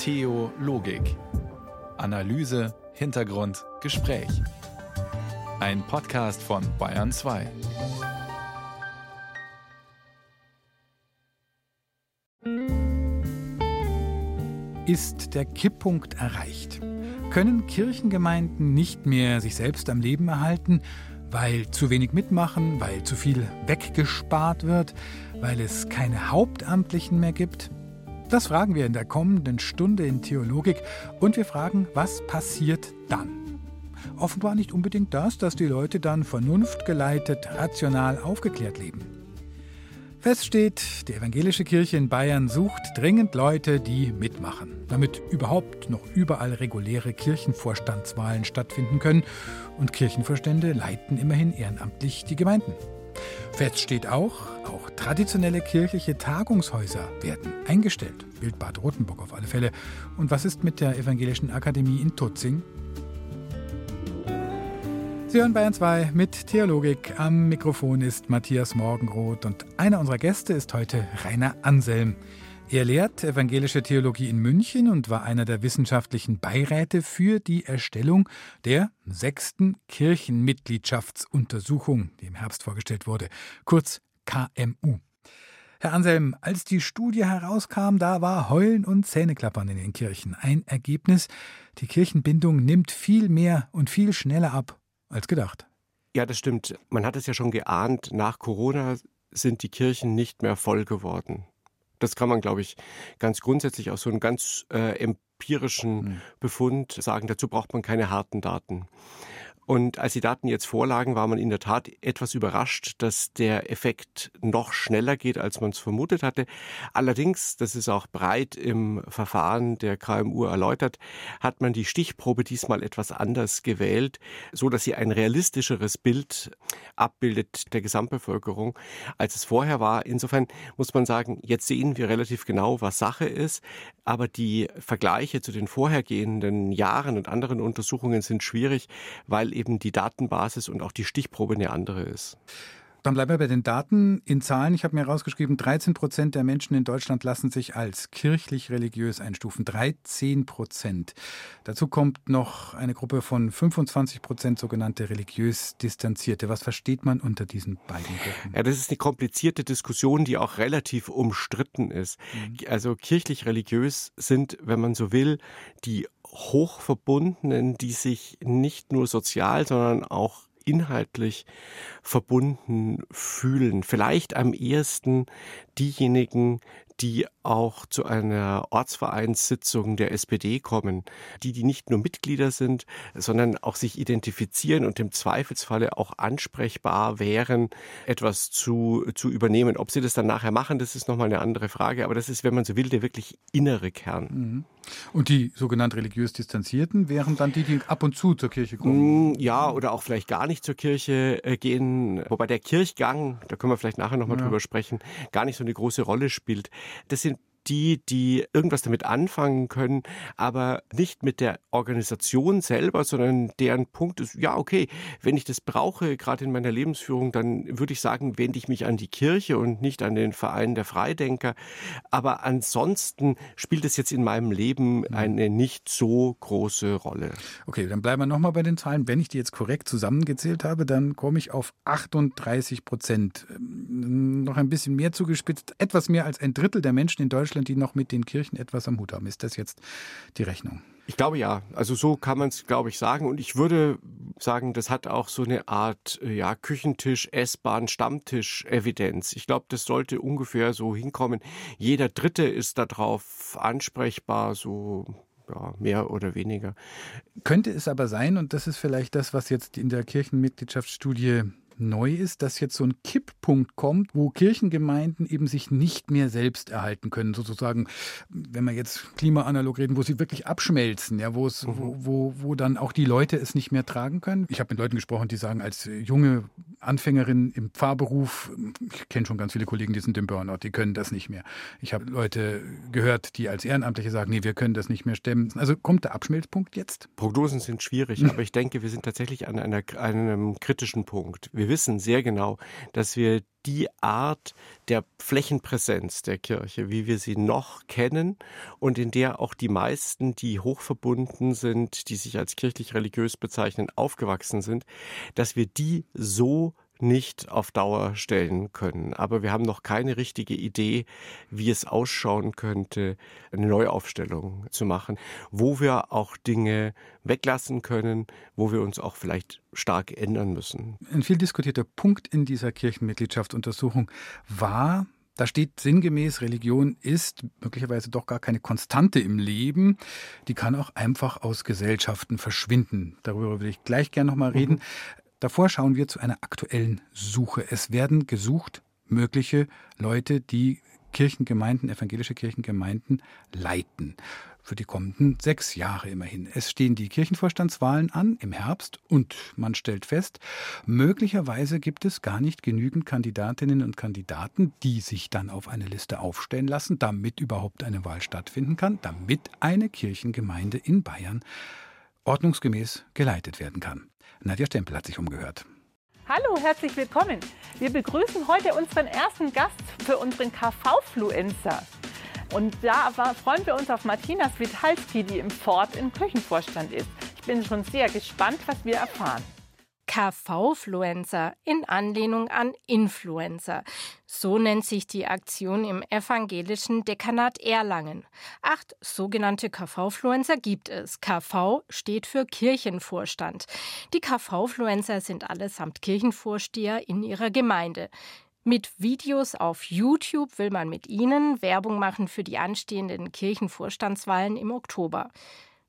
Theologik. Analyse, Hintergrund, Gespräch. Ein Podcast von Bayern 2. Ist der Kipppunkt erreicht? Können Kirchengemeinden nicht mehr sich selbst am Leben erhalten, weil zu wenig mitmachen, weil zu viel weggespart wird, weil es keine Hauptamtlichen mehr gibt? Das fragen wir in der kommenden Stunde in Theologik und wir fragen, was passiert dann? Offenbar nicht unbedingt das, dass die Leute dann vernunftgeleitet, rational aufgeklärt leben. Fest steht, die evangelische Kirche in Bayern sucht dringend Leute, die mitmachen, damit überhaupt noch überall reguläre Kirchenvorstandswahlen stattfinden können und Kirchenvorstände leiten immerhin ehrenamtlich die Gemeinden. Fest steht auch, auch traditionelle kirchliche Tagungshäuser werden eingestellt. Bild Bad Rotenburg auf alle Fälle. Und was ist mit der Evangelischen Akademie in Tutzing? Sie hören Bayern 2 mit Theologik. Am Mikrofon ist Matthias Morgenroth und einer unserer Gäste ist heute Rainer Anselm. Er lehrt evangelische Theologie in München und war einer der wissenschaftlichen Beiräte für die Erstellung der sechsten Kirchenmitgliedschaftsuntersuchung, die im Herbst vorgestellt wurde, kurz KMU. Herr Anselm, als die Studie herauskam, da war Heulen und Zähneklappern in den Kirchen. Ein Ergebnis, die Kirchenbindung nimmt viel mehr und viel schneller ab als gedacht. Ja, das stimmt. Man hat es ja schon geahnt, nach Corona sind die Kirchen nicht mehr voll geworden. Das kann man, glaube ich, ganz grundsätzlich aus so einem ganz äh, empirischen mhm. Befund sagen. Dazu braucht man keine harten Daten. Und als die Daten jetzt vorlagen, war man in der Tat etwas überrascht, dass der Effekt noch schneller geht, als man es vermutet hatte. Allerdings, das ist auch breit im Verfahren der KMU erläutert, hat man die Stichprobe diesmal etwas anders gewählt, so dass sie ein realistischeres Bild abbildet der Gesamtbevölkerung, als es vorher war. Insofern muss man sagen, jetzt sehen wir relativ genau, was Sache ist, aber die Vergleiche zu den vorhergehenden Jahren und anderen Untersuchungen sind schwierig, weil eben die Datenbasis und auch die Stichprobe eine andere ist. Dann bleiben wir bei den Daten. In Zahlen, ich habe mir herausgeschrieben, 13 Prozent der Menschen in Deutschland lassen sich als kirchlich-religiös einstufen. 13 Prozent. Dazu kommt noch eine Gruppe von 25 Prozent sogenannte religiös Distanzierte. Was versteht man unter diesen beiden Gruppen? Ja, das ist eine komplizierte Diskussion, die auch relativ umstritten ist. Mhm. Also kirchlich-religiös sind, wenn man so will, die Hochverbundenen, die sich nicht nur sozial, sondern auch inhaltlich verbunden fühlen. Vielleicht am ehesten diejenigen, die auch zu einer Ortsvereinssitzung der SPD kommen, die, die nicht nur Mitglieder sind, sondern auch sich identifizieren und im Zweifelsfalle auch ansprechbar wären, etwas zu, zu übernehmen. Ob sie das dann nachher machen, das ist nochmal eine andere Frage, aber das ist, wenn man so will, der wirklich innere Kern. Mhm. Und die sogenannt religiös Distanzierten wären dann die, die ab und zu zur Kirche kommen? Mm, ja, oder auch vielleicht gar nicht zur Kirche äh, gehen, wobei der Kirchgang, da können wir vielleicht nachher nochmal ja. drüber sprechen, gar nicht so eine große Rolle spielt. Das sind die, die irgendwas damit anfangen können, aber nicht mit der Organisation selber, sondern deren Punkt ist, ja, okay, wenn ich das brauche, gerade in meiner Lebensführung, dann würde ich sagen, wende ich mich an die Kirche und nicht an den Verein der Freidenker. Aber ansonsten spielt es jetzt in meinem Leben mhm. eine nicht so große Rolle. Okay, dann bleiben wir nochmal bei den Zahlen. Wenn ich die jetzt korrekt zusammengezählt habe, dann komme ich auf 38 Prozent. Ähm, noch ein bisschen mehr zugespitzt, etwas mehr als ein Drittel der Menschen in Deutschland Deutschland, die noch mit den Kirchen etwas am Hut haben. Ist das jetzt die Rechnung? Ich glaube ja. Also so kann man es, glaube ich, sagen. Und ich würde sagen, das hat auch so eine Art ja, Küchentisch, Essbahn, Stammtisch-Evidenz. Ich glaube, das sollte ungefähr so hinkommen. Jeder Dritte ist darauf ansprechbar, so ja, mehr oder weniger. Könnte es aber sein, und das ist vielleicht das, was jetzt in der Kirchenmitgliedschaftsstudie neu ist, dass jetzt so ein Kipppunkt kommt, wo Kirchengemeinden eben sich nicht mehr selbst erhalten können, sozusagen, wenn wir jetzt klimaanalog reden, wo sie wirklich abschmelzen, ja, wo es, mhm. wo, wo, wo dann auch die Leute es nicht mehr tragen können. Ich habe mit Leuten gesprochen, die sagen, als junge Anfängerin im Pfarrberuf, ich kenne schon ganz viele Kollegen, die sind im Burnout, die können das nicht mehr. Ich habe Leute gehört, die als Ehrenamtliche sagen, nee, wir können das nicht mehr stemmen. Also kommt der Abschmelzpunkt jetzt? Prognosen sind schwierig, aber ich denke, wir sind tatsächlich an einer, einem kritischen Punkt. Wir wissen sehr genau, dass wir die Art der Flächenpräsenz der Kirche, wie wir sie noch kennen und in der auch die meisten, die hochverbunden sind, die sich als kirchlich religiös bezeichnen, aufgewachsen sind, dass wir die so nicht auf Dauer stellen können. Aber wir haben noch keine richtige Idee, wie es ausschauen könnte, eine Neuaufstellung zu machen, wo wir auch Dinge weglassen können, wo wir uns auch vielleicht stark ändern müssen. Ein viel diskutierter Punkt in dieser Kirchenmitgliedschaftsuntersuchung war, da steht sinngemäß, Religion ist möglicherweise doch gar keine Konstante im Leben. Die kann auch einfach aus Gesellschaften verschwinden. Darüber will ich gleich gerne nochmal reden. Mhm. Davor schauen wir zu einer aktuellen Suche. Es werden gesucht mögliche Leute, die Kirchengemeinden, evangelische Kirchengemeinden leiten. Für die kommenden sechs Jahre immerhin. Es stehen die Kirchenvorstandswahlen an im Herbst und man stellt fest, möglicherweise gibt es gar nicht genügend Kandidatinnen und Kandidaten, die sich dann auf eine Liste aufstellen lassen, damit überhaupt eine Wahl stattfinden kann, damit eine Kirchengemeinde in Bayern ordnungsgemäß geleitet werden kann. Nadja Stempel hat sich umgehört. Hallo, herzlich willkommen. Wir begrüßen heute unseren ersten Gast für unseren KV-Fluencer. Und da freuen wir uns auf Martina Switalski, die im Ford im Küchenvorstand ist. Ich bin schon sehr gespannt, was wir erfahren. KV-Fluencer in Anlehnung an Influencer. So nennt sich die Aktion im evangelischen Dekanat Erlangen. Acht sogenannte KV-Fluencer gibt es. KV steht für Kirchenvorstand. Die KV-Fluencer sind allesamt Kirchenvorsteher in ihrer Gemeinde. Mit Videos auf YouTube will man mit ihnen Werbung machen für die anstehenden Kirchenvorstandswahlen im Oktober.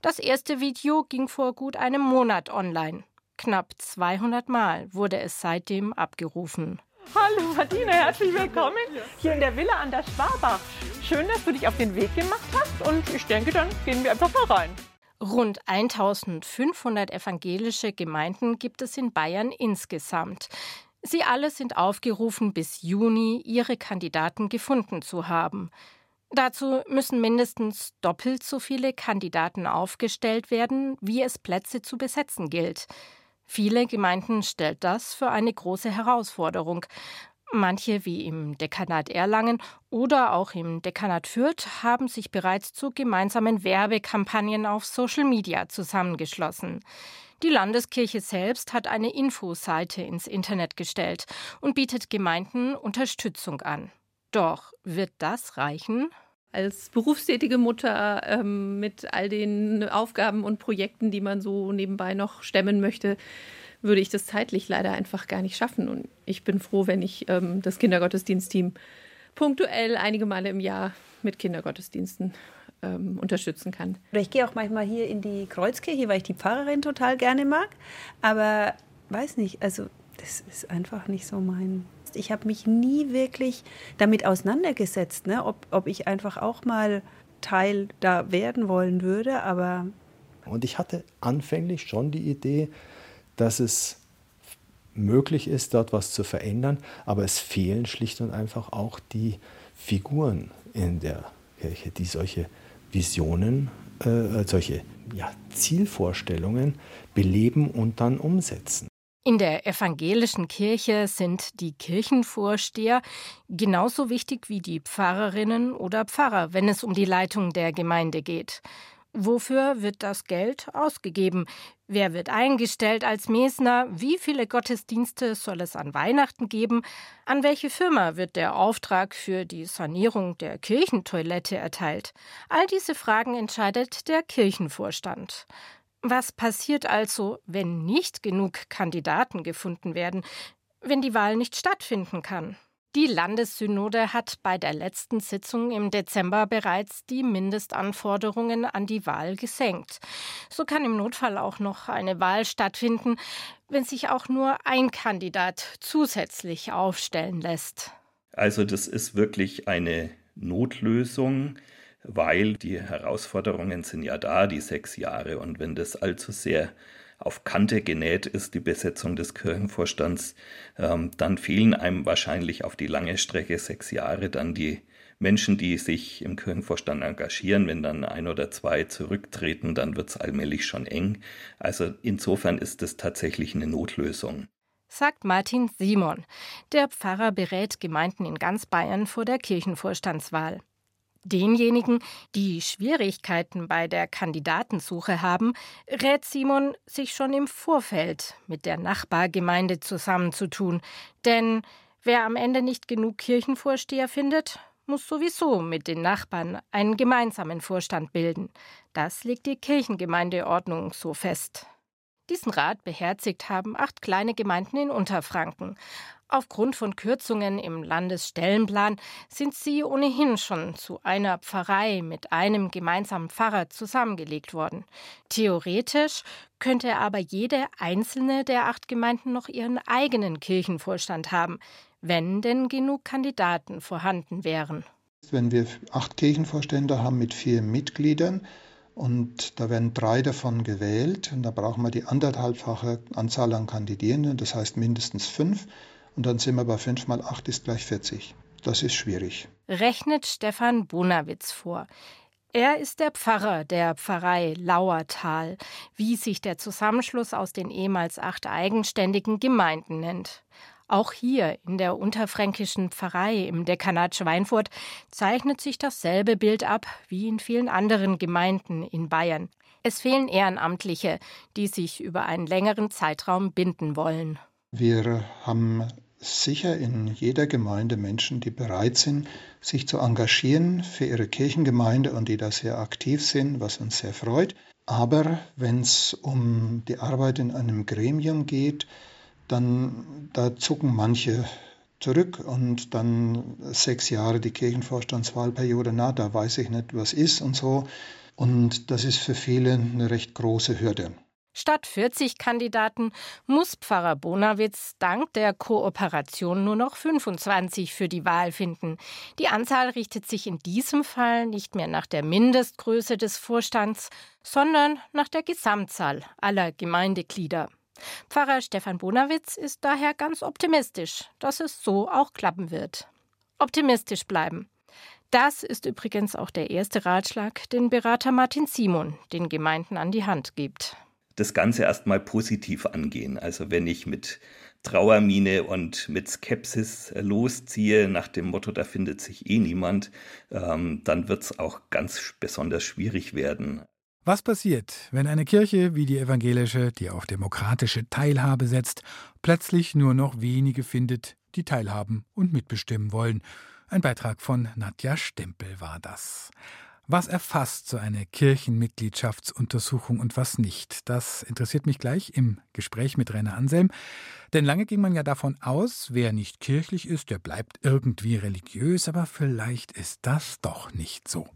Das erste Video ging vor gut einem Monat online. Knapp 200 Mal wurde es seitdem abgerufen. Hallo Martina, herzlich willkommen hier in der Villa an der Schwabach. Schön, dass du dich auf den Weg gemacht hast und ich denke, dann gehen wir einfach mal rein. Rund 1500 evangelische Gemeinden gibt es in Bayern insgesamt. Sie alle sind aufgerufen, bis Juni ihre Kandidaten gefunden zu haben. Dazu müssen mindestens doppelt so viele Kandidaten aufgestellt werden, wie es Plätze zu besetzen gilt. Viele Gemeinden stellt das für eine große Herausforderung. Manche, wie im Dekanat Erlangen oder auch im Dekanat Fürth, haben sich bereits zu gemeinsamen Werbekampagnen auf Social Media zusammengeschlossen. Die Landeskirche selbst hat eine Infoseite ins Internet gestellt und bietet Gemeinden Unterstützung an. Doch wird das reichen? Als berufstätige Mutter ähm, mit all den Aufgaben und Projekten, die man so nebenbei noch stemmen möchte, würde ich das zeitlich leider einfach gar nicht schaffen. Und ich bin froh, wenn ich ähm, das Kindergottesdienstteam punktuell einige Male im Jahr mit Kindergottesdiensten ähm, unterstützen kann. Ich gehe auch manchmal hier in die Kreuzkirche, weil ich die Pfarrerin total gerne mag. Aber weiß nicht, also das ist einfach nicht so mein ich habe mich nie wirklich damit auseinandergesetzt, ne? ob, ob ich einfach auch mal Teil da werden wollen würde, aber. Und ich hatte anfänglich schon die Idee, dass es möglich ist, dort was zu verändern, aber es fehlen schlicht und einfach auch die Figuren in der Kirche, die solche Visionen, äh, solche ja, Zielvorstellungen beleben und dann umsetzen. In der evangelischen Kirche sind die Kirchenvorsteher genauso wichtig wie die Pfarrerinnen oder Pfarrer, wenn es um die Leitung der Gemeinde geht. Wofür wird das Geld ausgegeben? Wer wird eingestellt als Mesner? Wie viele Gottesdienste soll es an Weihnachten geben? An welche Firma wird der Auftrag für die Sanierung der Kirchentoilette erteilt? All diese Fragen entscheidet der Kirchenvorstand. Was passiert also, wenn nicht genug Kandidaten gefunden werden, wenn die Wahl nicht stattfinden kann? Die Landessynode hat bei der letzten Sitzung im Dezember bereits die Mindestanforderungen an die Wahl gesenkt. So kann im Notfall auch noch eine Wahl stattfinden, wenn sich auch nur ein Kandidat zusätzlich aufstellen lässt. Also das ist wirklich eine Notlösung weil die Herausforderungen sind ja da, die sechs Jahre. Und wenn das allzu sehr auf Kante genäht ist, die Besetzung des Kirchenvorstands, ähm, dann fehlen einem wahrscheinlich auf die lange Strecke sechs Jahre dann die Menschen, die sich im Kirchenvorstand engagieren. Wenn dann ein oder zwei zurücktreten, dann wird es allmählich schon eng. Also insofern ist es tatsächlich eine Notlösung. sagt Martin Simon. Der Pfarrer berät Gemeinden in ganz Bayern vor der Kirchenvorstandswahl. Denjenigen, die Schwierigkeiten bei der Kandidatensuche haben, rät Simon, sich schon im Vorfeld mit der Nachbargemeinde zusammenzutun. Denn wer am Ende nicht genug Kirchenvorsteher findet, muss sowieso mit den Nachbarn einen gemeinsamen Vorstand bilden. Das legt die Kirchengemeindeordnung so fest. Diesen Rat beherzigt haben acht kleine Gemeinden in Unterfranken. Aufgrund von Kürzungen im Landesstellenplan sind sie ohnehin schon zu einer Pfarrei mit einem gemeinsamen Pfarrer zusammengelegt worden. Theoretisch könnte aber jede einzelne der acht Gemeinden noch ihren eigenen Kirchenvorstand haben, wenn denn genug Kandidaten vorhanden wären. Wenn wir acht Kirchenvorstände haben mit vier Mitgliedern, und da werden drei davon gewählt und da brauchen wir die anderthalbfache Anzahl an Kandidierenden, das heißt mindestens fünf. Und dann sind wir bei 5 mal 8 ist gleich 40. Das ist schwierig. Rechnet Stefan Bonawitz vor. Er ist der Pfarrer der Pfarrei Lauertal, wie sich der Zusammenschluss aus den ehemals acht eigenständigen Gemeinden nennt. Auch hier in der unterfränkischen Pfarrei im Dekanat Schweinfurt zeichnet sich dasselbe Bild ab wie in vielen anderen Gemeinden in Bayern. Es fehlen Ehrenamtliche, die sich über einen längeren Zeitraum binden wollen. Wir haben sicher in jeder Gemeinde Menschen, die bereit sind, sich zu engagieren für ihre Kirchengemeinde und die da sehr aktiv sind, was uns sehr freut. Aber wenn es um die Arbeit in einem Gremium geht, dann da zucken manche zurück und dann sechs Jahre die Kirchenvorstandswahlperiode, na, da weiß ich nicht, was ist und so. Und das ist für viele eine recht große Hürde. Statt 40 Kandidaten muss Pfarrer Bonawitz dank der Kooperation nur noch 25 für die Wahl finden. Die Anzahl richtet sich in diesem Fall nicht mehr nach der Mindestgröße des Vorstands, sondern nach der Gesamtzahl aller Gemeindeglieder. Pfarrer Stefan Bonawitz ist daher ganz optimistisch, dass es so auch klappen wird. Optimistisch bleiben. Das ist übrigens auch der erste Ratschlag, den Berater Martin Simon den Gemeinden an die Hand gibt. Das Ganze erstmal positiv angehen. Also wenn ich mit Trauermine und mit Skepsis losziehe, nach dem Motto, da findet sich eh niemand, ähm, dann wird es auch ganz besonders schwierig werden. Was passiert, wenn eine Kirche wie die evangelische, die auf demokratische Teilhabe setzt, plötzlich nur noch wenige findet, die teilhaben und mitbestimmen wollen? Ein Beitrag von Nadja Stempel war das. Was erfasst so eine Kirchenmitgliedschaftsuntersuchung und was nicht? Das interessiert mich gleich im Gespräch mit Rainer Anselm. Denn lange ging man ja davon aus, wer nicht kirchlich ist, der bleibt irgendwie religiös, aber vielleicht ist das doch nicht so.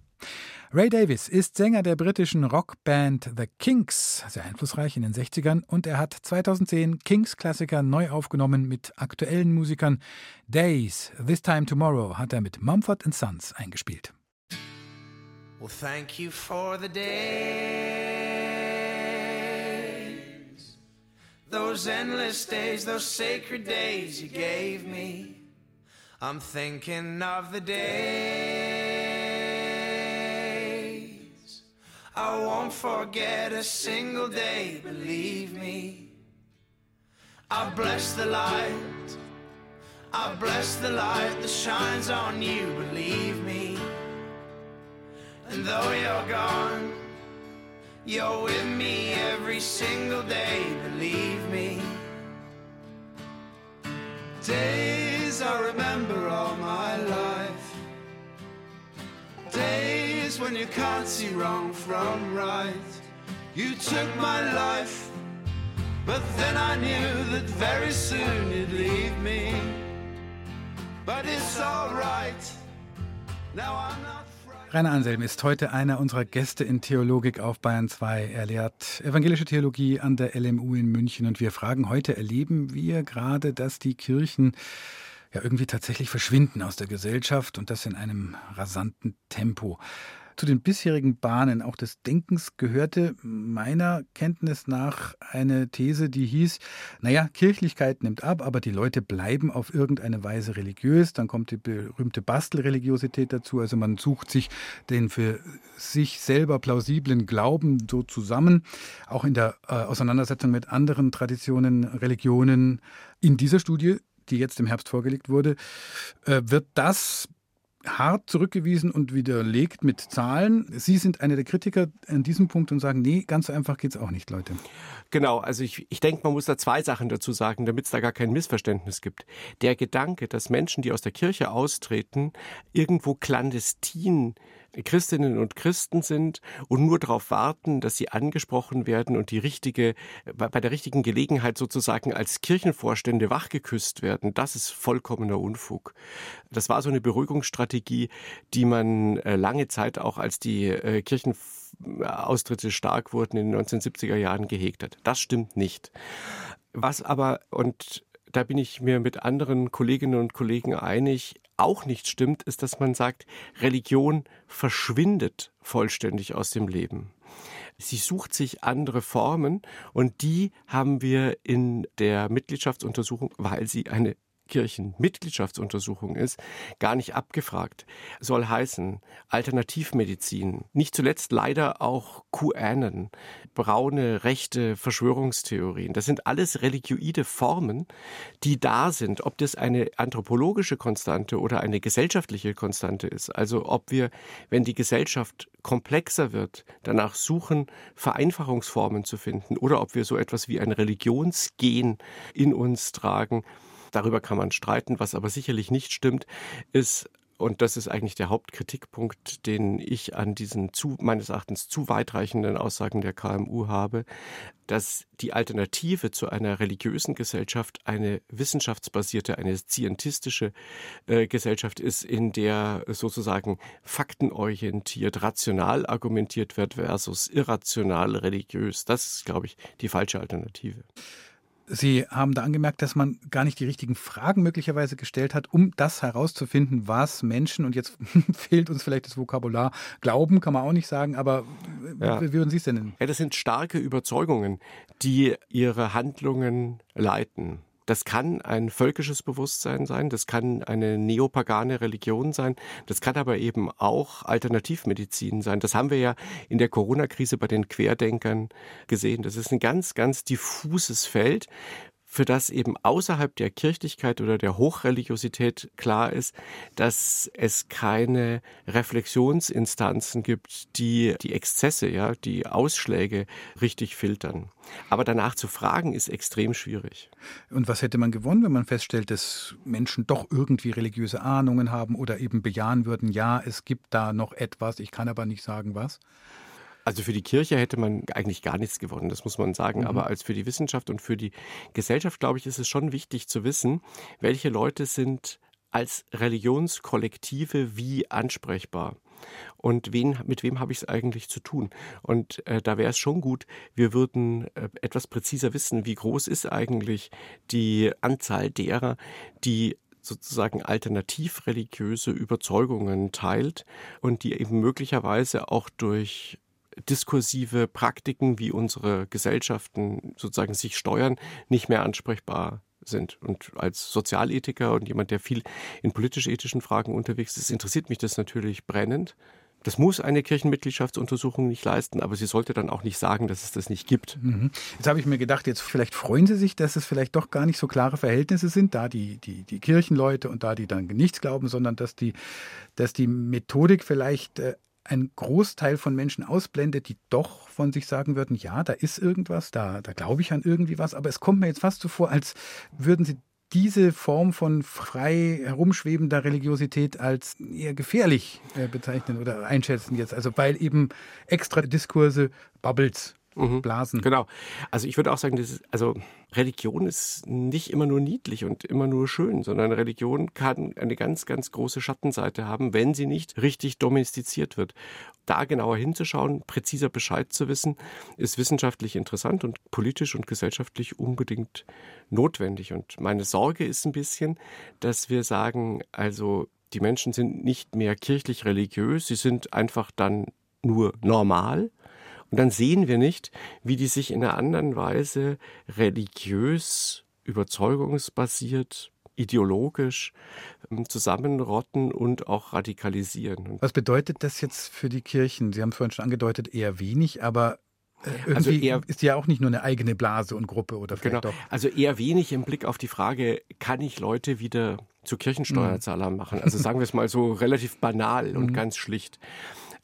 Ray Davis ist Sänger der britischen Rockband The Kinks, sehr einflussreich in den 60ern, und er hat 2010 Kinks-Klassiker neu aufgenommen mit aktuellen Musikern. Days, This Time Tomorrow hat er mit Mumford Sons eingespielt. Well, thank you for the days, those endless days, those sacred days you gave me. I'm thinking of the days I won't forget a single day, believe me. I bless the light, I bless the light that shines on you, believe me. And though you're gone, you're with me every single day, believe me. Days I remember all my life. Days when you can't see wrong from right. You took my life, but then I knew that very soon you'd leave me. But it's alright, now I'm not. Rainer Anselm ist heute einer unserer Gäste in Theologik auf Bayern 2. Er lehrt evangelische Theologie an der LMU in München und wir fragen heute, erleben wir gerade, dass die Kirchen ja irgendwie tatsächlich verschwinden aus der Gesellschaft und das in einem rasanten Tempo. Zu den bisherigen Bahnen auch des Denkens gehörte meiner Kenntnis nach eine These, die hieß, naja, Kirchlichkeit nimmt ab, aber die Leute bleiben auf irgendeine Weise religiös. Dann kommt die berühmte Bastelreligiosität dazu. Also man sucht sich den für sich selber plausiblen Glauben so zusammen. Auch in der äh, Auseinandersetzung mit anderen Traditionen, Religionen. In dieser Studie die jetzt im Herbst vorgelegt wurde, äh, wird das hart zurückgewiesen und widerlegt mit Zahlen. Sie sind einer der Kritiker an diesem Punkt und sagen, nee, ganz so einfach geht es auch nicht, Leute. Genau, also ich, ich denke, man muss da zwei Sachen dazu sagen, damit es da gar kein Missverständnis gibt. Der Gedanke, dass Menschen, die aus der Kirche austreten, irgendwo clandestin Christinnen und Christen sind und nur darauf warten, dass sie angesprochen werden und die richtige, bei der richtigen Gelegenheit sozusagen als Kirchenvorstände wachgeküsst werden, das ist vollkommener Unfug. Das war so eine Beruhigungsstrategie, die man äh, lange Zeit auch als die äh, Kirchenaustritte stark wurden in den 1970er Jahren gehegt hat. Das stimmt nicht. Was aber, und da bin ich mir mit anderen Kolleginnen und Kollegen einig, auch nicht stimmt, ist, dass man sagt, Religion verschwindet vollständig aus dem Leben. Sie sucht sich andere Formen und die haben wir in der Mitgliedschaftsuntersuchung, weil sie eine Kirchenmitgliedschaftsuntersuchung ist, gar nicht abgefragt. Soll heißen Alternativmedizin, nicht zuletzt leider auch QAnon, braune, rechte Verschwörungstheorien. Das sind alles religioide Formen, die da sind. Ob das eine anthropologische Konstante oder eine gesellschaftliche Konstante ist. Also ob wir, wenn die Gesellschaft komplexer wird, danach suchen, Vereinfachungsformen zu finden oder ob wir so etwas wie ein Religionsgen in uns tragen, Darüber kann man streiten. Was aber sicherlich nicht stimmt, ist, und das ist eigentlich der Hauptkritikpunkt, den ich an diesen zu, meines Erachtens zu weitreichenden Aussagen der KMU habe, dass die Alternative zu einer religiösen Gesellschaft eine wissenschaftsbasierte, eine scientistische äh, Gesellschaft ist, in der sozusagen faktenorientiert, rational argumentiert wird versus irrational religiös. Das ist, glaube ich, die falsche Alternative. Sie haben da angemerkt, dass man gar nicht die richtigen Fragen möglicherweise gestellt hat, um das herauszufinden, was Menschen, und jetzt fehlt uns vielleicht das Vokabular, glauben, kann man auch nicht sagen, aber ja. wie würden Sie es denn nennen? Ja, das sind starke Überzeugungen, die ihre Handlungen leiten. Das kann ein völkisches Bewusstsein sein, das kann eine neopagane Religion sein, das kann aber eben auch Alternativmedizin sein. Das haben wir ja in der Corona-Krise bei den Querdenkern gesehen. Das ist ein ganz, ganz diffuses Feld, für das eben außerhalb der Kirchlichkeit oder der Hochreligiosität klar ist, dass es keine Reflexionsinstanzen gibt, die die Exzesse, ja, die Ausschläge richtig filtern. Aber danach zu fragen ist extrem schwierig. Und was hätte man gewonnen, wenn man feststellt, dass Menschen doch irgendwie religiöse Ahnungen haben oder eben bejahen würden, ja, es gibt da noch etwas, ich kann aber nicht sagen was? Also für die Kirche hätte man eigentlich gar nichts gewonnen, das muss man sagen. Mhm. Aber als für die Wissenschaft und für die Gesellschaft, glaube ich, ist es schon wichtig zu wissen, welche Leute sind als Religionskollektive wie ansprechbar. Und wen, mit wem habe ich es eigentlich zu tun? Und äh, da wäre es schon gut, wir würden äh, etwas präziser wissen, wie groß ist eigentlich die Anzahl derer, die sozusagen alternativ religiöse Überzeugungen teilt und die eben möglicherweise auch durch diskursive Praktiken, wie unsere Gesellschaften sozusagen sich steuern, nicht mehr ansprechbar sind. Und als Sozialethiker und jemand, der viel in politisch-ethischen Fragen unterwegs ist, interessiert mich das natürlich brennend. Das muss eine Kirchenmitgliedschaftsuntersuchung nicht leisten, aber sie sollte dann auch nicht sagen, dass es das nicht gibt. Mhm. Jetzt habe ich mir gedacht, jetzt vielleicht freuen Sie sich, dass es vielleicht doch gar nicht so klare Verhältnisse sind, da die, die, die Kirchenleute und da die dann nichts glauben, sondern dass die, dass die Methodik vielleicht äh, ein Großteil von Menschen ausblendet, die doch von sich sagen würden, ja, da ist irgendwas, da, da glaube ich an irgendwie was, aber es kommt mir jetzt fast so vor, als würden sie diese Form von frei herumschwebender Religiosität als eher gefährlich äh, bezeichnen oder einschätzen jetzt. Also weil eben extra Diskurse, Bubbles mhm. Blasen. Genau. Also ich würde auch sagen, das ist, also Religion ist nicht immer nur niedlich und immer nur schön, sondern Religion kann eine ganz, ganz große Schattenseite haben, wenn sie nicht richtig domestiziert wird. Da genauer hinzuschauen, präziser Bescheid zu wissen, ist wissenschaftlich interessant und politisch und gesellschaftlich unbedingt notwendig. Und meine Sorge ist ein bisschen, dass wir sagen, also die Menschen sind nicht mehr kirchlich religiös, sie sind einfach dann nur normal. Und dann sehen wir nicht, wie die sich in einer anderen Weise religiös, überzeugungsbasiert, ideologisch ähm, zusammenrotten und auch radikalisieren. Was bedeutet das jetzt für die Kirchen? Sie haben vorhin schon angedeutet, eher wenig, aber äh, Also irgendwie eher- ist ja auch nicht nur eine eigene Blase und Gruppe oder Genau. vielleicht doch. Also eher wenig im Blick auf die Frage, kann ich Leute wieder zu Kirchensteuerzahlern machen? Also sagen wir es mal so relativ banal und ganz schlicht.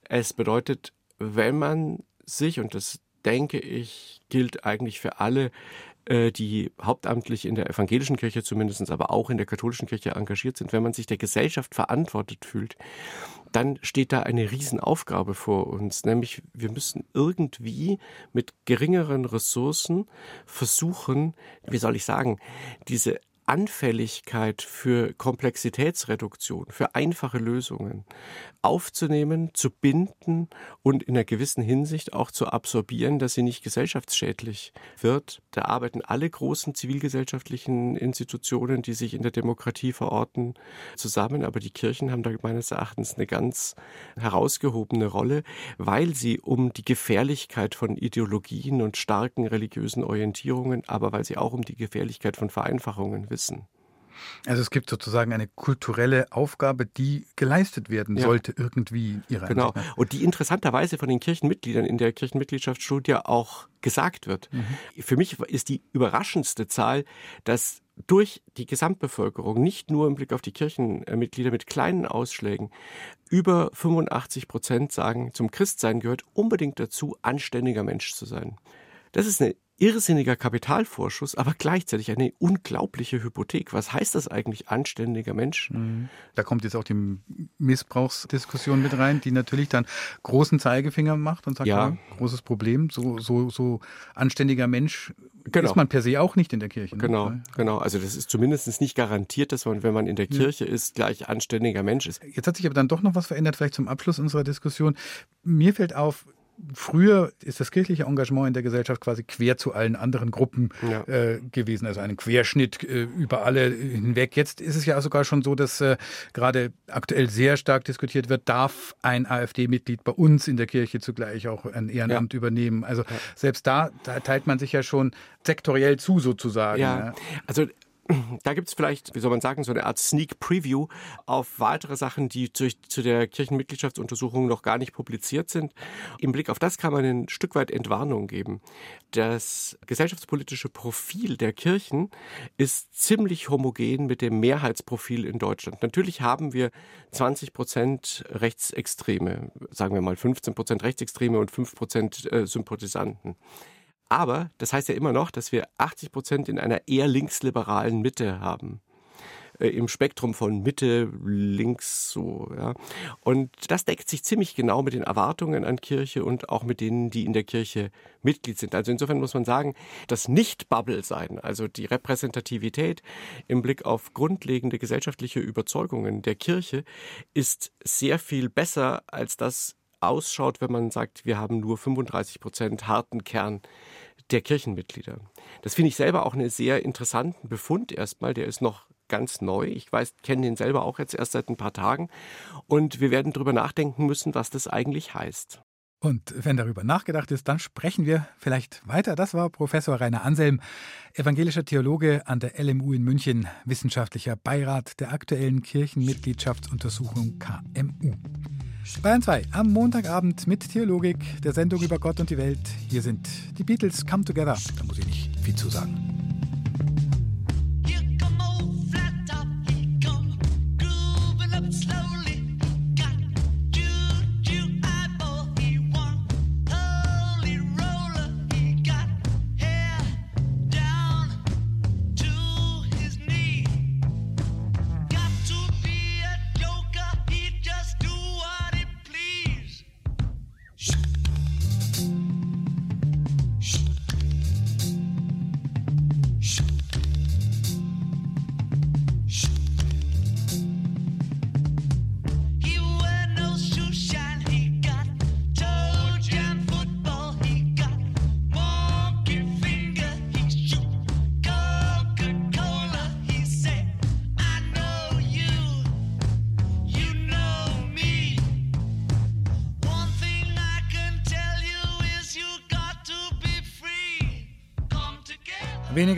Es bedeutet, wenn man sich, und das denke ich, gilt eigentlich für alle, äh, die hauptamtlich in der evangelischen Kirche zumindest, aber auch in der katholischen Kirche engagiert sind, wenn man sich der Gesellschaft verantwortet fühlt, dann steht da eine Riesenaufgabe vor uns, nämlich wir müssen irgendwie mit geringeren Ressourcen versuchen, wie soll ich sagen, diese Anfälligkeit für Komplexitätsreduktion, für einfache Lösungen aufzunehmen, zu binden und in einer gewissen Hinsicht auch zu absorbieren, dass sie nicht gesellschaftsschädlich wird. Da arbeiten alle großen zivilgesellschaftlichen Institutionen, die sich in der Demokratie verorten, zusammen. Aber die Kirchen haben da meines Erachtens eine ganz herausgehobene Rolle, weil sie um die Gefährlichkeit von Ideologien und starken religiösen Orientierungen, aber weil sie auch um die Gefährlichkeit von Vereinfachungen wissen. Also es gibt sozusagen eine kulturelle Aufgabe, die geleistet werden Ja. sollte irgendwie ihrer Genau. Ansicht nach. Und die interessanterweise von den Kirchenmitgliedern in der Kirchenmitgliedschaftsstudie auch gesagt wird. Für mich ist die überraschendste Zahl, dass durch die Gesamtbevölkerung, nicht nur im Blick auf die Kirchenmitglieder mit kleinen Ausschlägen, über 85 Prozent sagen, zum Christsein gehört unbedingt dazu, anständiger Mensch zu sein. Das ist ein irrsinniger Kapitalvorschuss, aber gleichzeitig eine unglaubliche Hypothek. Was heißt das eigentlich, anständiger Mensch? Da kommt jetzt auch die Missbrauchsdiskussion mit rein, die natürlich dann großen Zeigefinger macht und sagt, Ja. ja, großes Problem, so, so, so anständiger Mensch Genau. ist man per se auch nicht in der Kirche. ne? Genau, genau. Also das ist zumindest nicht garantiert, dass man, wenn man in der Kirche ist, gleich anständiger Mensch ist. Jetzt hat sich aber dann doch noch was verändert, vielleicht zum Abschluss unserer Diskussion. Mir fällt auf, früher ist das kirchliche Engagement in der Gesellschaft quasi quer zu allen anderen Gruppen Ja. äh, gewesen, also ein Querschnitt äh, über alle hinweg. Jetzt ist es ja sogar schon so, dass äh, gerade aktuell sehr stark diskutiert wird, darf ein AfD-Mitglied bei uns in der Kirche zugleich auch ein Ehrenamt übernehmen. Also selbst da, da teilt man sich ja schon sektoriell zu sozusagen. Ja, also da gibt es vielleicht, wie soll man sagen, so eine Art Sneak Preview auf weitere Sachen, die zu, zu der Kirchenmitgliedschaftsuntersuchung noch gar nicht publiziert sind. Im Blick auf das kann man ein Stück weit Entwarnung geben. Das gesellschaftspolitische Profil der Kirchen ist ziemlich homogen mit dem Mehrheitsprofil in Deutschland. Natürlich haben wir 20 Prozent Rechtsextreme, sagen wir mal 15 Prozent Rechtsextreme und 5 Prozent äh, Sympathisanten. Aber das heißt ja immer noch, dass wir 80 Prozent in einer eher linksliberalen Mitte haben. Äh, Im Spektrum von Mitte, links, so, ja. Und das deckt sich ziemlich genau mit den Erwartungen an Kirche und auch mit denen, die in der Kirche Mitglied sind. Also insofern muss man sagen, das Nicht-Bubble-Sein, also die Repräsentativität im Blick auf grundlegende gesellschaftliche Überzeugungen der Kirche, ist sehr viel besser als das ausschaut, wenn man sagt, wir haben nur 35 Prozent harten Kern der Kirchenmitglieder. Das finde ich selber auch einen sehr interessanten Befund erstmal. Der ist noch ganz neu. Ich weiß, kenne den selber auch jetzt erst seit ein paar Tagen. Und wir werden darüber nachdenken müssen, was das eigentlich heißt. Und wenn darüber nachgedacht ist, dann sprechen wir vielleicht weiter. Das war Professor Rainer Anselm, evangelischer Theologe an der LMU in München, wissenschaftlicher Beirat der aktuellen Kirchenmitgliedschaftsuntersuchung KMU. Bayern 2 am Montagabend mit Theologik, der Sendung über Gott und die Welt. Hier sind die Beatles Come Together. Da muss ich nicht viel zu sagen.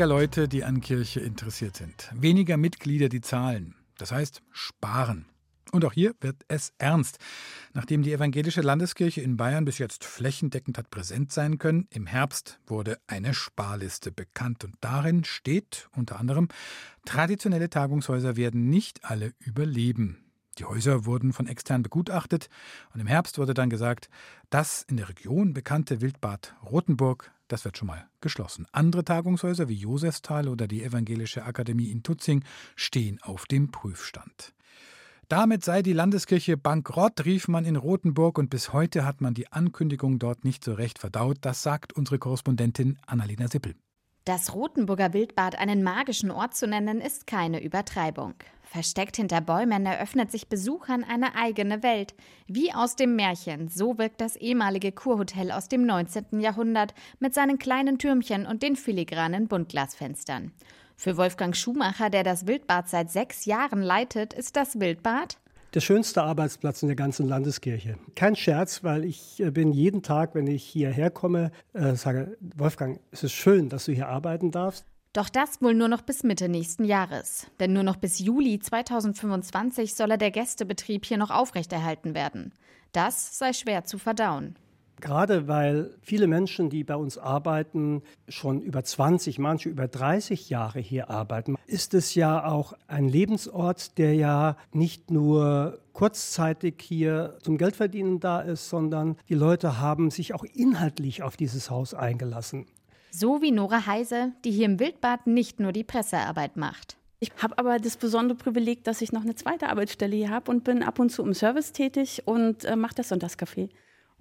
Weniger Leute, die an Kirche interessiert sind. Weniger Mitglieder, die zahlen. Das heißt, sparen. Und auch hier wird es ernst. Nachdem die evangelische Landeskirche in Bayern bis jetzt flächendeckend hat präsent sein können, im Herbst wurde eine Sparliste bekannt. Und darin steht unter anderem, traditionelle Tagungshäuser werden nicht alle überleben. Die Häuser wurden von extern begutachtet und im Herbst wurde dann gesagt, das in der Region bekannte Wildbad Rothenburg, das wird schon mal geschlossen. Andere Tagungshäuser wie Josefsthal oder die Evangelische Akademie in Tutzing stehen auf dem Prüfstand. Damit sei die Landeskirche bankrott, rief man in Rothenburg und bis heute hat man die Ankündigung dort nicht so recht verdaut. Das sagt unsere Korrespondentin Annalena Sippel. Das Rothenburger Wildbad einen magischen Ort zu nennen, ist keine Übertreibung. Versteckt hinter Bäumen eröffnet sich Besuchern eine eigene Welt. Wie aus dem Märchen, so wirkt das ehemalige Kurhotel aus dem 19. Jahrhundert mit seinen kleinen Türmchen und den filigranen Buntglasfenstern. Für Wolfgang Schumacher, der das Wildbad seit sechs Jahren leitet, ist das Wildbad der schönste Arbeitsplatz in der ganzen Landeskirche. Kein Scherz, weil ich äh, bin jeden Tag, wenn ich hierher komme, äh, sage, Wolfgang, es ist schön, dass du hier arbeiten darfst. Doch das wohl nur noch bis Mitte nächsten Jahres. Denn nur noch bis Juli 2025 solle der Gästebetrieb hier noch aufrechterhalten werden. Das sei schwer zu verdauen. Gerade weil viele Menschen, die bei uns arbeiten, schon über 20, manche über 30 Jahre hier arbeiten, ist es ja auch ein Lebensort, der ja nicht nur kurzzeitig hier zum Geldverdienen da ist, sondern die Leute haben sich auch inhaltlich auf dieses Haus eingelassen. So wie Nora Heise, die hier im Wildbad nicht nur die Pressearbeit macht. Ich habe aber das besondere Privileg, dass ich noch eine zweite Arbeitsstelle hier habe und bin ab und zu im Service tätig und äh, mache das Sonntagscafé.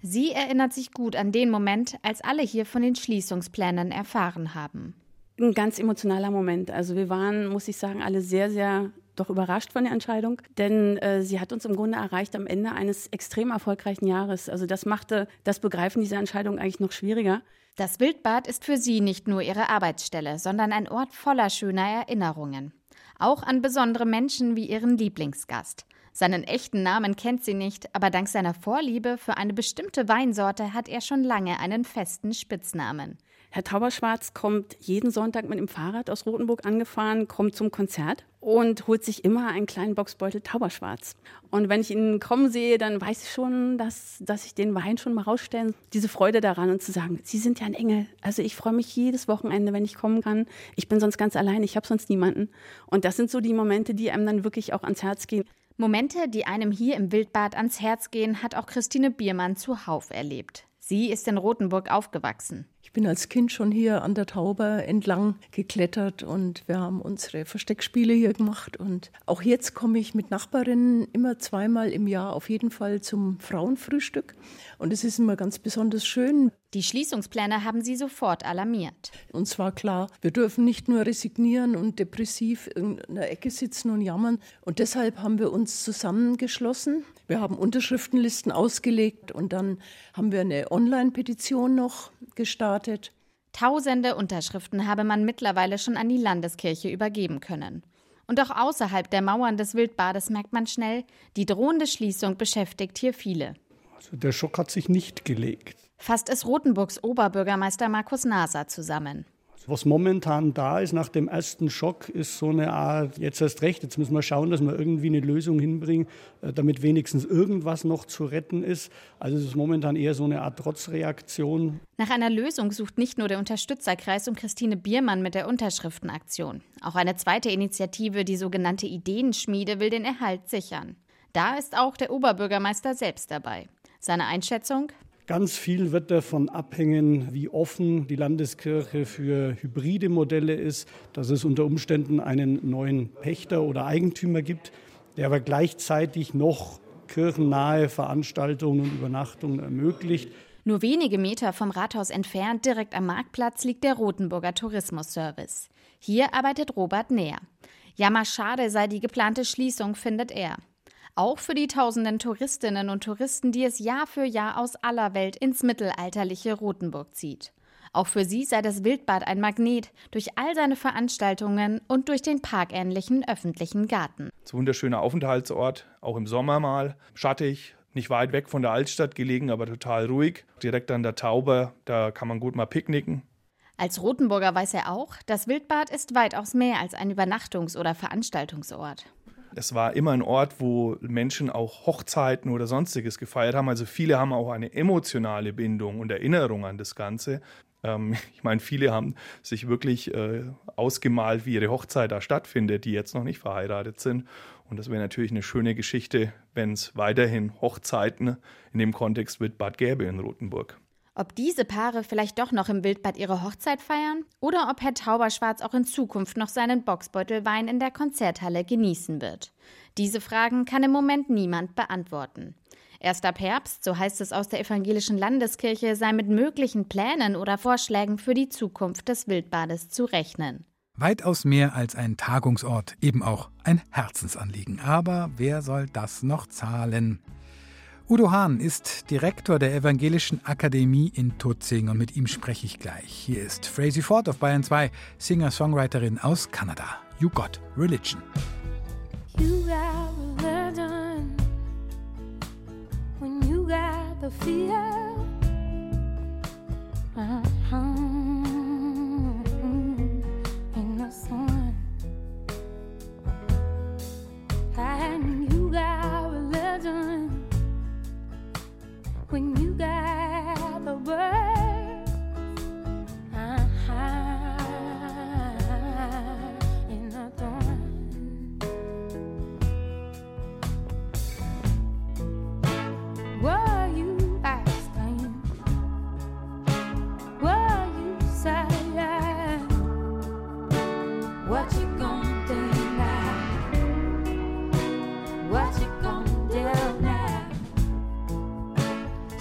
Sie erinnert sich gut an den Moment, als alle hier von den Schließungsplänen erfahren haben. Ein ganz emotionaler Moment. Also wir waren, muss ich sagen, alle sehr, sehr doch überrascht von der Entscheidung, denn äh, sie hat uns im Grunde erreicht am Ende eines extrem erfolgreichen Jahres. Also das machte das Begreifen dieser Entscheidung eigentlich noch schwieriger. Das Wildbad ist für sie nicht nur ihre Arbeitsstelle, sondern ein Ort voller schöner Erinnerungen. Auch an besondere Menschen wie ihren Lieblingsgast. Seinen echten Namen kennt sie nicht, aber dank seiner Vorliebe für eine bestimmte Weinsorte hat er schon lange einen festen Spitznamen. Herr Tauberschwarz kommt jeden Sonntag mit dem Fahrrad aus Rothenburg angefahren, kommt zum Konzert und holt sich immer einen kleinen Boxbeutel Tauberschwarz. Und wenn ich ihn kommen sehe, dann weiß ich schon, dass, dass ich den Wein schon mal rausstellen. Diese Freude daran und zu sagen, Sie sind ja ein Engel. Also ich freue mich jedes Wochenende, wenn ich kommen kann. Ich bin sonst ganz allein, ich habe sonst niemanden. Und das sind so die Momente, die einem dann wirklich auch ans Herz gehen. Momente, die einem hier im Wildbad ans Herz gehen, hat auch Christine Biermann zuhauf erlebt. Sie ist in Rothenburg aufgewachsen. Ich bin als Kind schon hier an der Tauber entlang geklettert und wir haben unsere Versteckspiele hier gemacht. Und auch jetzt komme ich mit Nachbarinnen immer zweimal im Jahr auf jeden Fall zum Frauenfrühstück. Und es ist immer ganz besonders schön. Die Schließungspläne haben sie sofort alarmiert. Uns war klar, wir dürfen nicht nur resignieren und depressiv in einer Ecke sitzen und jammern. Und deshalb haben wir uns zusammengeschlossen. Wir haben Unterschriftenlisten ausgelegt und dann haben wir eine Online-Petition noch gestartet. Tausende Unterschriften habe man mittlerweile schon an die Landeskirche übergeben können. Und auch außerhalb der Mauern des Wildbades merkt man schnell, die drohende Schließung beschäftigt hier viele. Also der Schock hat sich nicht gelegt. Fasst es Rothenburgs Oberbürgermeister Markus Naser zusammen. Was momentan da ist nach dem ersten Schock, ist so eine Art, jetzt erst recht, jetzt müssen wir schauen, dass wir irgendwie eine Lösung hinbringen, äh, damit wenigstens irgendwas noch zu retten ist. Also es ist momentan eher so eine Art Trotzreaktion. Nach einer Lösung sucht nicht nur der Unterstützerkreis um Christine Biermann mit der Unterschriftenaktion. Auch eine zweite Initiative, die sogenannte Ideenschmiede, will den Erhalt sichern. Da ist auch der Oberbürgermeister selbst dabei. Seine Einschätzung? Ganz viel wird davon abhängen, wie offen die Landeskirche für hybride Modelle ist, dass es unter Umständen einen neuen Pächter oder Eigentümer gibt, der aber gleichzeitig noch kirchennahe Veranstaltungen und Übernachtungen ermöglicht. Nur wenige Meter vom Rathaus entfernt, direkt am Marktplatz, liegt der Rotenburger Tourismusservice. Hier arbeitet Robert Näher. Ja, mal schade sei die geplante Schließung, findet er. Auch für die tausenden Touristinnen und Touristen, die es Jahr für Jahr aus aller Welt ins mittelalterliche Rothenburg zieht. Auch für sie sei das Wildbad ein Magnet durch all seine Veranstaltungen und durch den parkähnlichen öffentlichen Garten. Es ist ein wunderschöner Aufenthaltsort, auch im Sommer mal. Schattig, nicht weit weg von der Altstadt gelegen, aber total ruhig. Direkt an der Tauber, da kann man gut mal picknicken. Als Rotenburger weiß er auch, das Wildbad ist weitaus mehr als ein Übernachtungs- oder Veranstaltungsort. Es war immer ein Ort, wo Menschen auch Hochzeiten oder sonstiges gefeiert haben. Also viele haben auch eine emotionale Bindung und Erinnerung an das Ganze. Ähm, ich meine, viele haben sich wirklich äh, ausgemalt, wie ihre Hochzeit da stattfindet, die jetzt noch nicht verheiratet sind. Und das wäre natürlich eine schöne Geschichte, wenn es weiterhin Hochzeiten in dem Kontext Wildbad gäbe in Rothenburg. Ob diese Paare vielleicht doch noch im Wildbad ihre Hochzeit feiern oder ob Herr Tauberschwarz auch in Zukunft noch seinen Boxbeutelwein in der Konzerthalle genießen wird. Diese Fragen kann im Moment niemand beantworten. Erst ab Herbst, so heißt es aus der evangelischen Landeskirche, sei mit möglichen Plänen oder Vorschlägen für die Zukunft des Wildbades zu rechnen. Weitaus mehr als ein Tagungsort, eben auch ein Herzensanliegen. Aber wer soll das noch zahlen? Udo Hahn ist Direktor der Evangelischen Akademie in Tutzing und mit ihm spreche ich gleich. Hier ist Frazee Ford auf Bayern 2, Singer-Songwriterin aus Kanada. You Got Religion. You got religion when you got the fear. Uh-huh. When you got the words.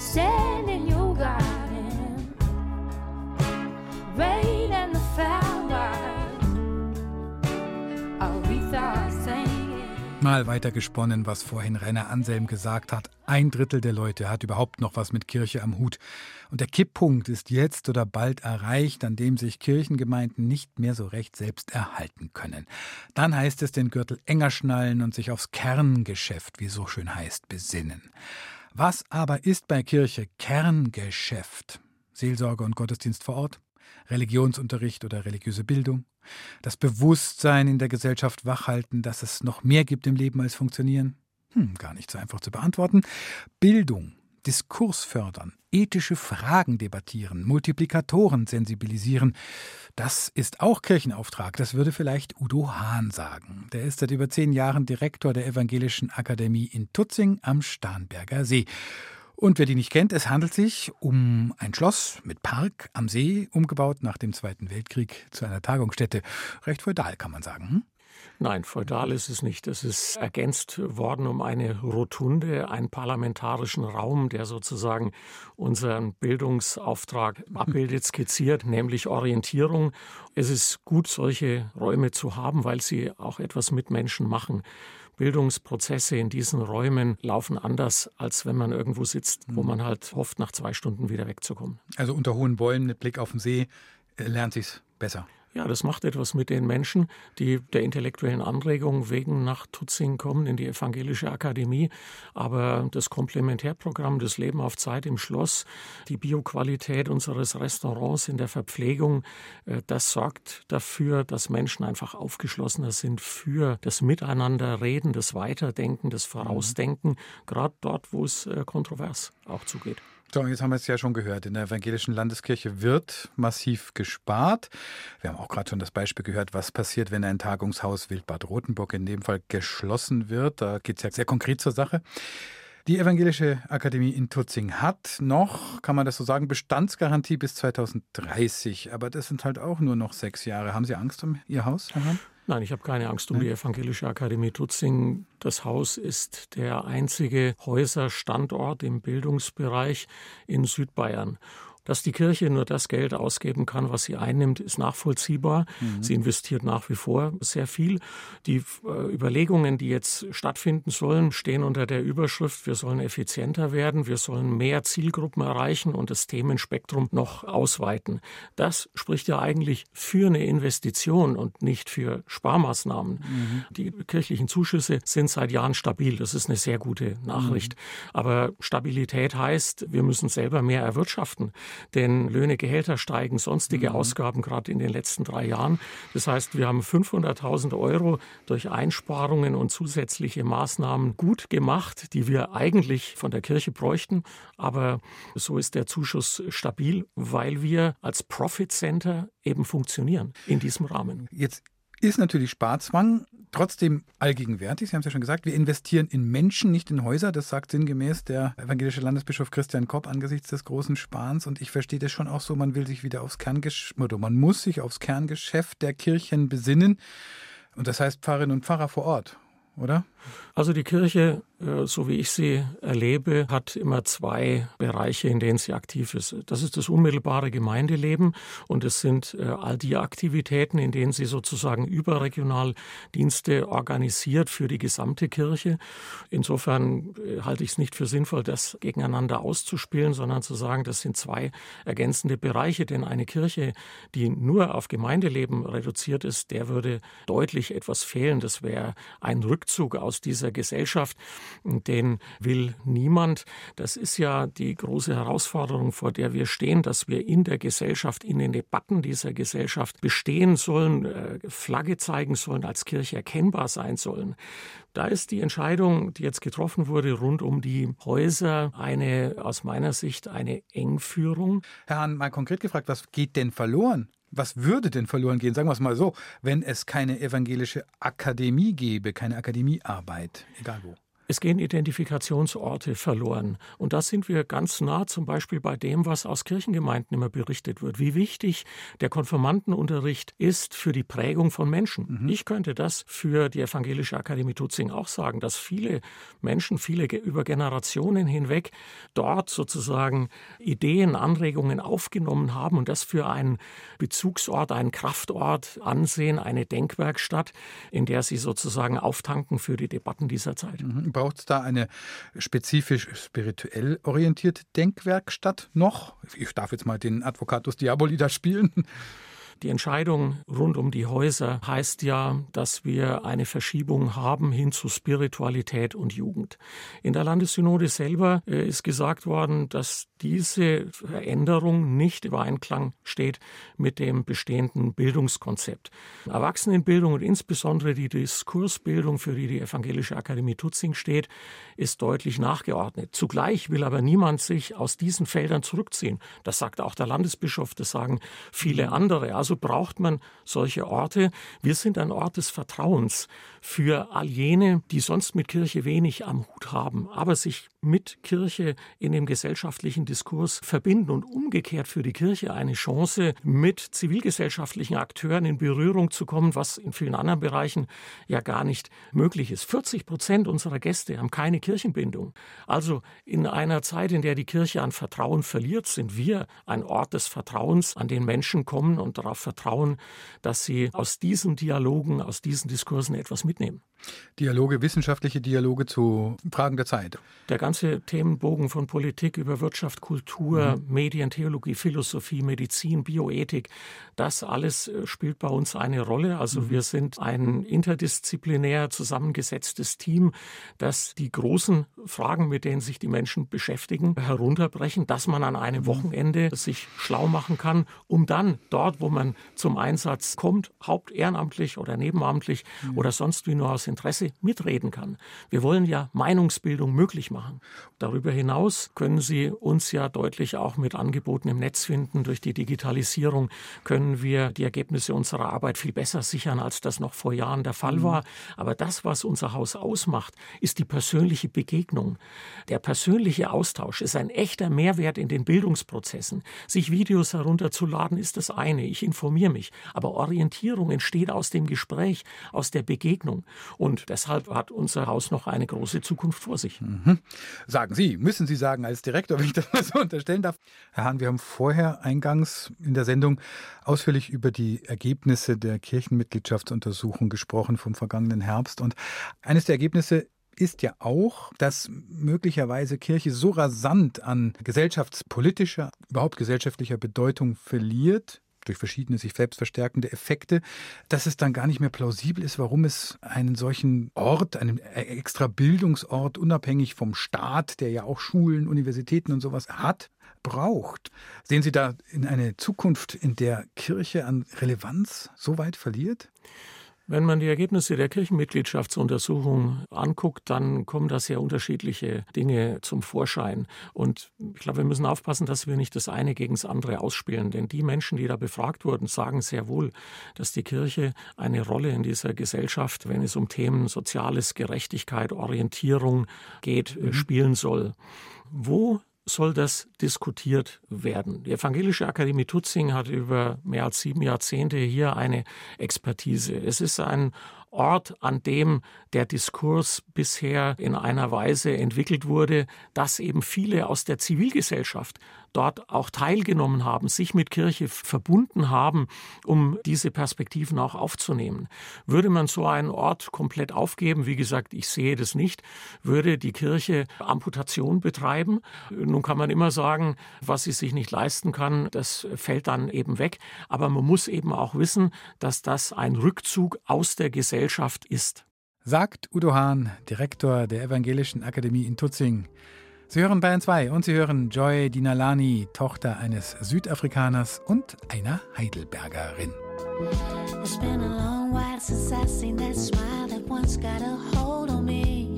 Stand in your garden, rain and the flowers, Aretha singing. Mal weiter gesponnen, was vorhin Rainer Anselm gesagt hat. Ein Drittel der Leute hat überhaupt noch was mit Kirche am Hut. Und der Kipppunkt ist jetzt oder bald erreicht, an dem sich Kirchengemeinden nicht mehr so recht selbst erhalten können. Dann heißt es den Gürtel enger schnallen und sich aufs Kerngeschäft, wie so schön heißt, besinnen. Was aber ist bei Kirche Kerngeschäft? Seelsorge und Gottesdienst vor Ort? Religionsunterricht oder religiöse Bildung? Das Bewusstsein in der Gesellschaft wachhalten, dass es noch mehr gibt im Leben als funktionieren? Hm, gar nicht so einfach zu beantworten. Bildung, Diskurs fördern, ethische Fragen debattieren, Multiplikatoren sensibilisieren. Das ist auch Kirchenauftrag. Das würde vielleicht Udo Hahn sagen. Der ist seit über zehn Jahren Direktor der Evangelischen Akademie in Tutzing am Starnberger See. Und wer die nicht kennt, es handelt sich um ein Schloss mit Park am See, umgebaut nach dem Zweiten Weltkrieg zu einer Tagungsstätte. Recht feudal, kann man sagen. Nein, feudal ist es nicht. Es ist ergänzt worden um eine Rotunde, einen parlamentarischen Raum, der sozusagen unseren Bildungsauftrag abbildet, skizziert, nämlich Orientierung. Es ist gut, solche Räume zu haben, weil sie auch etwas mit Menschen machen. Bildungsprozesse in diesen Räumen laufen anders, als wenn man irgendwo sitzt, wo mhm. man halt hofft, nach zwei Stunden wieder wegzukommen. Also unter hohen Bäumen mit Blick auf den See äh, lernt sich's besser. Ja, das macht etwas mit den Menschen, die der intellektuellen Anregung wegen nach Tutzing kommen, in die Evangelische Akademie. Aber das Komplementärprogramm, das Leben auf Zeit im Schloss, die Bioqualität unseres Restaurants in der Verpflegung, äh, das sorgt dafür, dass Menschen einfach aufgeschlossener sind für das Miteinanderreden, das Weiterdenken, das Vorausdenken, gerade dort, wo es äh, kontrovers auch zugeht. So, jetzt haben wir es ja schon gehört. In der evangelischen Landeskirche wird massiv gespart. Wir haben auch gerade schon das Beispiel gehört, was passiert, wenn ein Tagungshaus Wildbad Rotenburg in dem Fall geschlossen wird. Da geht es ja sehr konkret zur Sache. Die Evangelische Akademie in Tutzing hat noch, kann man das so sagen, Bestandsgarantie bis 2030. Aber das sind halt auch nur noch sechs Jahre. Haben Sie Angst um Ihr Haus, Herr Hahn? Nein, ich habe keine Angst um die Evangelische Akademie Tutzing. Das Haus ist der einzige Häuserstandort im Bildungsbereich in Südbayern. Dass die Kirche nur das Geld ausgeben kann, was sie einnimmt, ist nachvollziehbar. Mhm. Sie investiert nach wie vor sehr viel. Die äh, Überlegungen, die jetzt stattfinden sollen, stehen unter der Überschrift, wir sollen effizienter werden, wir sollen mehr Zielgruppen erreichen und das Themenspektrum noch ausweiten. Das spricht ja eigentlich für eine Investition und nicht für Sparmaßnahmen. Mhm. Die kirchlichen Zuschüsse sind seit Jahren stabil. Das ist eine sehr gute Nachricht. Mhm. Aber Stabilität heißt, wir müssen selber mehr erwirtschaften. Denn Löhne, Gehälter steigen, sonstige mhm. Ausgaben gerade in den letzten drei Jahren. Das heißt, wir haben 500.000 Euro durch Einsparungen und zusätzliche Maßnahmen gut gemacht, die wir eigentlich von der Kirche bräuchten. Aber so ist der Zuschuss stabil, weil wir als Profit Center eben funktionieren in diesem Rahmen. Jetzt ist natürlich Sparzwang trotzdem allgegenwärtig. Sie haben es ja schon gesagt, wir investieren in Menschen, nicht in Häuser. Das sagt sinngemäß der evangelische Landesbischof Christian Kopp angesichts des großen Sparens. Und ich verstehe das schon auch so, man will sich wieder aufs Kerngeschäft, oder man muss sich aufs Kerngeschäft der Kirchen besinnen. Und das heißt Pfarrerinnen und Pfarrer vor Ort, oder? Also die Kirche, äh, so wie ich sie erlebe, hat immer zwei Bereiche, in denen sie aktiv ist. Das ist das unmittelbare Gemeindeleben und es sind äh, all die Aktivitäten, in denen sie sozusagen überregional Dienste organisiert für die gesamte Kirche. Insofern äh, halte ich es nicht für sinnvoll, das gegeneinander auszuspielen, sondern zu sagen, das sind zwei ergänzende Bereiche. Denn eine Kirche, die nur auf Gemeindeleben reduziert ist, der würde deutlich etwas fehlen. Das wäre ein Rückzug aus dieser dieser Gesellschaft, den will niemand. Das ist ja die große Herausforderung, vor der wir stehen, dass wir in der Gesellschaft, in den Debatten dieser Gesellschaft bestehen sollen, äh, Flagge zeigen sollen, als Kirche erkennbar sein sollen. Da ist die Entscheidung, die jetzt getroffen wurde, rund um die Häuser, eine aus meiner Sicht eine Engführung. Herr Hahn, mal konkret gefragt, was geht denn verloren? Was würde denn verloren gehen, sagen wir es mal so, wenn es keine evangelische Akademie gäbe, keine Akademiearbeit, egal wo? Es gehen Identifikationsorte verloren. Und da sind wir ganz nah zum Beispiel bei dem, was aus Kirchengemeinden immer berichtet wird. Wie wichtig der Konfirmandenunterricht ist für die Prägung von Menschen. Mhm. Ich könnte das für die Evangelische Akademie Tutzing auch sagen, dass viele Menschen, viele über Generationen hinweg dort sozusagen Ideen, Anregungen aufgenommen haben und das für einen Bezugsort, einen Kraftort ansehen, eine Denkwerkstatt, in der sie sozusagen auftanken für die Debatten dieser Zeit. Mhm braucht es da eine spezifisch spirituell orientierte Denkwerkstatt noch? Ich darf jetzt mal den Advocatus Diaboli da spielen. Die Entscheidung rund um die Häuser heißt ja, dass wir eine Verschiebung haben hin zu Spiritualität und Jugend. In der Landessynode selber äh, ist gesagt worden, dass diese Veränderung nicht im Einklang steht mit dem bestehenden Bildungskonzept. Erwachsenenbildung und insbesondere die Diskursbildung, für die die Evangelische Akademie Tutzing steht, ist deutlich nachgeordnet. Zugleich will aber niemand sich aus diesen Feldern zurückziehen. Das sagt auch der Landesbischof, das sagen viele andere. Also braucht man solche Orte. Wir sind ein Ort des Vertrauens für all jene, die sonst mit Kirche wenig am Hut haben, aber sich mit Kirche in dem gesellschaftlichen Diskurs verbinden und umgekehrt für die Kirche eine Chance, mit zivilgesellschaftlichen Akteuren in Berührung zu kommen, was in vielen anderen Bereichen ja gar nicht möglich ist. 40 Prozent unserer Gäste haben keine Kirchenbindung. Also in einer Zeit, in der die Kirche an Vertrauen verliert, sind wir ein Ort des Vertrauens, an den Menschen kommen und darauf vertrauen, dass sie aus diesen Dialogen, aus diesen Diskursen etwas mitnehmen. Dialoge, wissenschaftliche Dialoge zu Fragen der Zeit. Der ganze Themenbogen von Politik über Wirtschaft, Kultur, mhm. Medien, Theologie, Philosophie, Medizin, Bioethik, das alles äh, spielt bei uns eine Rolle. Also mhm. wir sind ein interdisziplinär zusammengesetztes Team, das die großen Fragen, mit denen sich die Menschen beschäftigen, herunterbrechen, dass man an einem mhm. Wochenende sich schlau machen kann, um dann dort, wo man zum Einsatz kommt, hauptehrenamtlich oder nebenamtlich mhm. oder sonst wie nur aus Interesse mitreden kann. Wir wollen ja Meinungsbildung möglich machen. Darüber hinaus können Sie uns ja deutlich auch mit Angeboten im Netz finden. Durch die Digitalisierung können wir die Ergebnisse unserer Arbeit viel besser sichern, als das noch vor Jahren der Fall mhm. war. Aber das, was unser Haus ausmacht, ist die persönliche Begegnung. Der persönliche Austausch ist ein echter Mehrwert in den Bildungsprozessen. Sich Videos herunterzuladen ist das eine. Ich informiere mich. Aber Orientierung entsteht aus dem Gespräch, aus der Begegnung. Und deshalb hat unser Haus noch eine große Zukunft vor sich. Mhm. Sagen Sie, müssen Sie sagen als Direktor, wenn ich das mal so unterstellen darf. Herr Hahn, wir haben vorher eingangs in der Sendung ausführlich über die Ergebnisse der Kirchenmitgliedschaftsuntersuchung gesprochen vom vergangenen Herbst. Und eines der Ergebnisse ist ja auch, dass möglicherweise Kirche so rasant an gesellschaftspolitischer, überhaupt gesellschaftlicher Bedeutung verliert, durch verschiedene sich selbst verstärkende Effekte, dass es dann gar nicht mehr plausibel ist, warum es einen solchen Ort, einen extra Bildungsort, unabhängig vom Staat, der ja auch Schulen, Universitäten und sowas hat, braucht. Sehen Sie da in eine Zukunft, in der Kirche an Relevanz so weit verliert? Wenn man die Ergebnisse der Kirchenmitgliedschaftsuntersuchung anguckt, dann kommen da sehr unterschiedliche Dinge zum Vorschein. Und ich glaube, wir müssen aufpassen, dass wir nicht das eine gegen das andere ausspielen. Denn die Menschen, die da befragt wurden, sagen sehr wohl, dass die Kirche eine Rolle in dieser Gesellschaft, wenn es um Themen Soziales, Gerechtigkeit, Orientierung geht, mhm. spielen soll. Wo soll das diskutiert werden. Die Evangelische Akademie Tutzing hat über mehr als sieben Jahrzehnte hier eine Expertise. Es ist ein Ort, an dem der Diskurs bisher in einer Weise entwickelt wurde, dass eben viele aus der Zivilgesellschaft dort auch teilgenommen haben, sich mit Kirche verbunden haben, um diese Perspektiven auch aufzunehmen. Würde man so einen Ort komplett aufgeben, wie gesagt, ich sehe das nicht, würde die Kirche Amputation betreiben. Nun kann man immer sagen, was sie sich nicht leisten kann, das fällt dann eben weg. Aber man muss eben auch wissen, dass das ein Rückzug aus der Gesellschaft ist. Sagt Udo Hahn, Direktor der Evangelischen Akademie in Tutzing. Sie hören Bayern 2 und Sie hören Joy Dinalani, Tochter eines Südafrikaners und einer Heidelbergerin. It's been a long while since I seen that smile that once got a hold on me.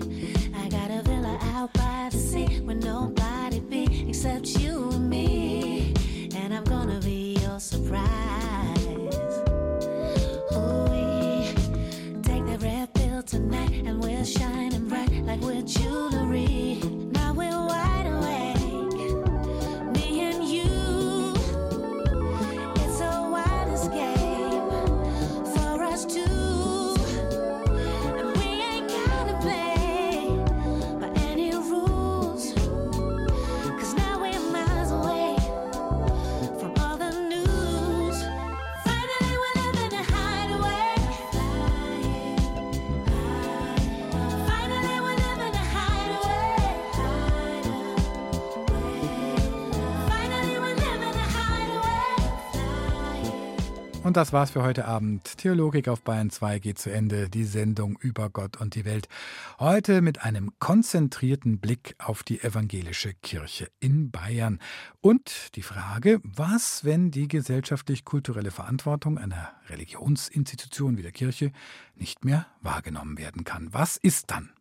I got a villa out by the sea where nobody be except you and me. And I'm gonna be your surprise. Und das war's für heute Abend. Theologik auf Bayern 2 geht zu Ende. Die Sendung über Gott und die Welt. Heute mit einem konzentrierten Blick auf die evangelische Kirche in Bayern. Und die Frage, was, wenn die gesellschaftlich-kulturelle Verantwortung einer Religionsinstitution wie der Kirche nicht mehr wahrgenommen werden kann? Was ist dann?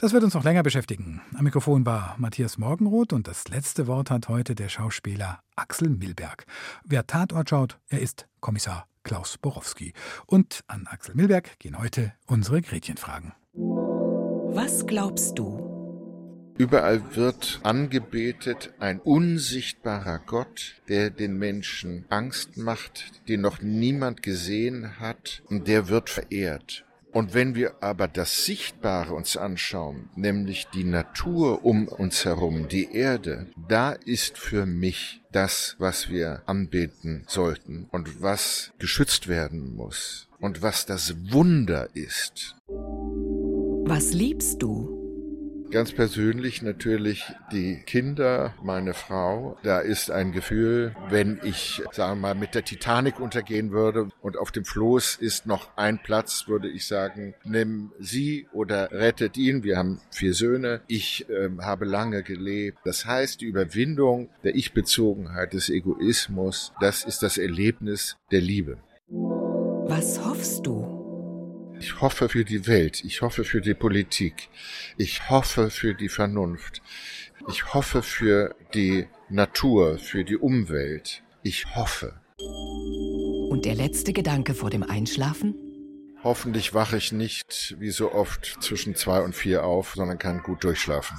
Das wird uns noch länger beschäftigen. Am Mikrofon war Matthias Morgenroth und das letzte Wort hat heute der Schauspieler Axel Milberg. Wer Tatort schaut, er ist Kommissar Klaus Borowski. Und an Axel Milberg gehen heute unsere Gretchenfragen. Was glaubst du? Überall wird angebetet ein unsichtbarer Gott, der den Menschen Angst macht, den noch niemand gesehen hat, und der wird verehrt. Und wenn wir aber das Sichtbare uns anschauen, nämlich die Natur um uns herum, die Erde, da ist für mich das, was wir anbeten sollten und was geschützt werden muss und was das Wunder ist. Was liebst du? Ganz persönlich natürlich die Kinder, meine Frau. Da ist ein Gefühl, wenn ich, sagen wir mal, mit der Titanic untergehen würde und auf dem Floß ist noch ein Platz, würde ich sagen, nimm sie oder rettet ihn. Wir haben vier Söhne. Ich äh, habe lange gelebt. Das heißt, die Überwindung der Ich-Bezogenheit, des Egoismus, das ist das Erlebnis der Liebe. Was hoffst du? Ich hoffe für die Welt, ich hoffe für die Politik, ich hoffe für die Vernunft, ich hoffe für die Natur, für die Umwelt. Ich hoffe. Und der letzte Gedanke vor dem Einschlafen? Hoffentlich wache ich nicht wie so oft zwischen zwei und vier auf, sondern kann gut durchschlafen.